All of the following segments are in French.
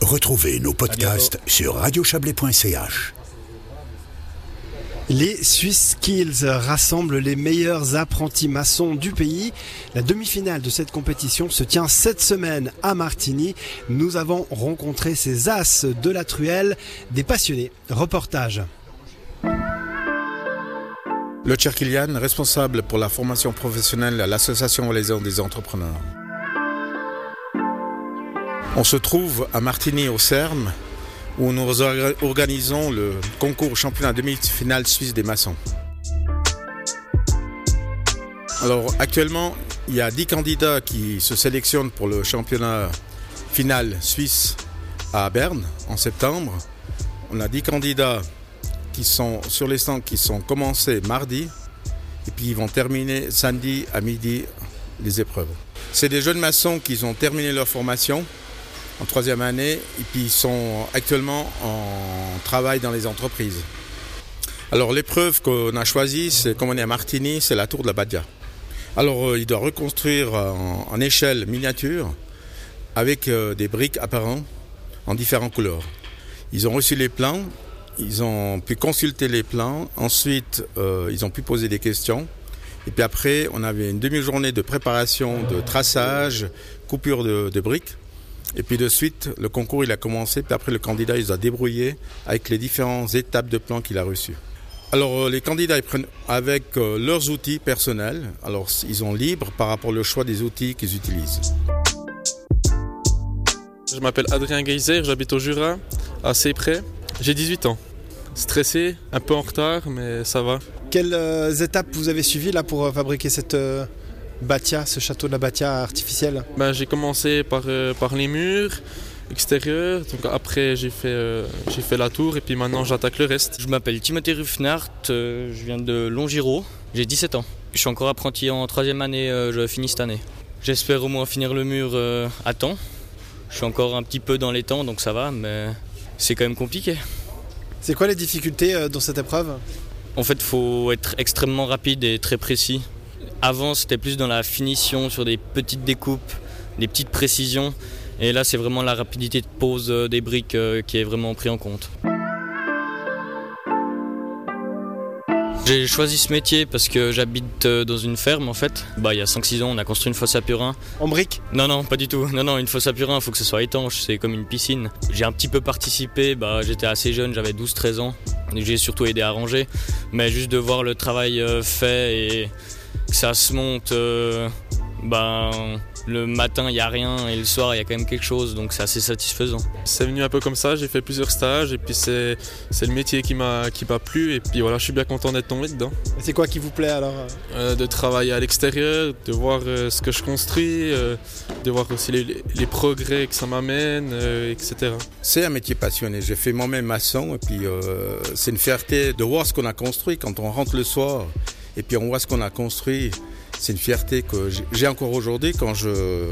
Retrouvez nos podcasts sur radiochablais.ch. Les Swiss Skills rassemblent les meilleurs apprentis maçons du pays. La demi-finale de cette compétition se tient cette semaine à Martigny. Nous avons rencontré ces as de la truelle, des passionnés. Reportage. Le Kilian, responsable pour la formation professionnelle à l'Association valaisanne des entrepreneurs. On se trouve à Martigny au CERM où nous organisons le concours championnat demi-finale suisse des maçons. Alors actuellement, il y a 10 candidats qui se sélectionnent pour le championnat final suisse à Berne en septembre. On a 10 candidats qui sont sur les stands qui sont commencés mardi et puis ils vont terminer samedi à midi les épreuves. C'est des jeunes maçons qui ont terminé leur formation en troisième année et puis ils sont actuellement en travail dans les entreprises. Alors l'épreuve qu'on a choisie, c'est comme on est à Martigny, c'est la tour de la Badia. Alors euh, il doit reconstruire en, échelle miniature avec euh, des briques apparentes en différentes couleurs. Ils ont reçu les plans, ils ont pu consulter les plans, ensuite euh, ils ont pu poser des questions. Et puis après, on avait une demi-journée de préparation, de traçage, coupure de briques. Et puis de suite, le concours il a commencé, puis après le candidat il a débrouillé avec les différentes étapes de plan qu'il a reçues. Alors euh, les candidats ils prennent avec euh, leurs outils personnels, alors ils sont libres par rapport au choix des outils qu'ils utilisent. Je m'appelle Adrien Geyser, j'habite au Jura, assez près. J'ai 18 ans. Stressé, un peu en retard, mais ça va. Quelles euh, étapes vous avez suivies là pour fabriquer cette Batia, ce château de la Batia artificiel ben, J'ai commencé par, euh, par les murs extérieurs, donc après j'ai fait, euh, j'ai fait la tour et puis maintenant j'attaque le reste. Je m'appelle Timothée Ruffnart, euh, je viens de Longiro, j'ai 17 ans. Je suis encore apprenti en troisième année, je finis cette année. J'espère au moins finir le mur à temps. Je suis encore un petit peu dans les temps donc ça va, mais c'est quand même compliqué. C'est quoi les difficultés dans cette épreuve? En fait, il faut être extrêmement rapide et très précis. Avant, c'était plus dans la finition, sur des petites découpes, des petites précisions. Et là, c'est vraiment la rapidité de pose euh, des briques euh, qui est vraiment pris en compte. J'ai choisi ce métier parce que j'habite euh, dans une ferme en fait. Bah, il y a 5-6 ans, on a construit une fosse à purin. En briques? Non, non, pas du tout. Non, non, une fosse à purin, il faut que ce soit étanche, c'est comme une piscine. J'ai un petit peu participé, bah, j'étais assez jeune, j'avais 12-13 ans. J'ai surtout aidé à ranger. Mais juste de voir le travail fait et ça se monte, euh, ben, le matin il n'y a rien et le soir il y a quand même quelque chose, donc c'est assez satisfaisant. C'est venu un peu comme ça, j'ai fait plusieurs stages et puis c'est, le métier qui m'a, qui m'a plu et puis voilà, je suis bien content d'être tombé dedans. c'est quoi qui vous plaît alors euh, De travailler à l'extérieur, de voir euh, ce que je construis, de voir aussi les, progrès que ça m'amène, etc. C'est un métier passionné, j'ai fait moi-même maçon et puis c'est une fierté de voir ce qu'on a construit quand on rentre le soir et puis on voit ce qu'on a construit. C'est une fierté que j'ai encore aujourd'hui quand je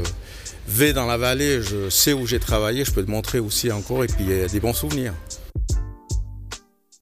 vais dans la vallée, je sais où j'ai travaillé, je peux te montrer aussi encore et puis il y a des bons souvenirs.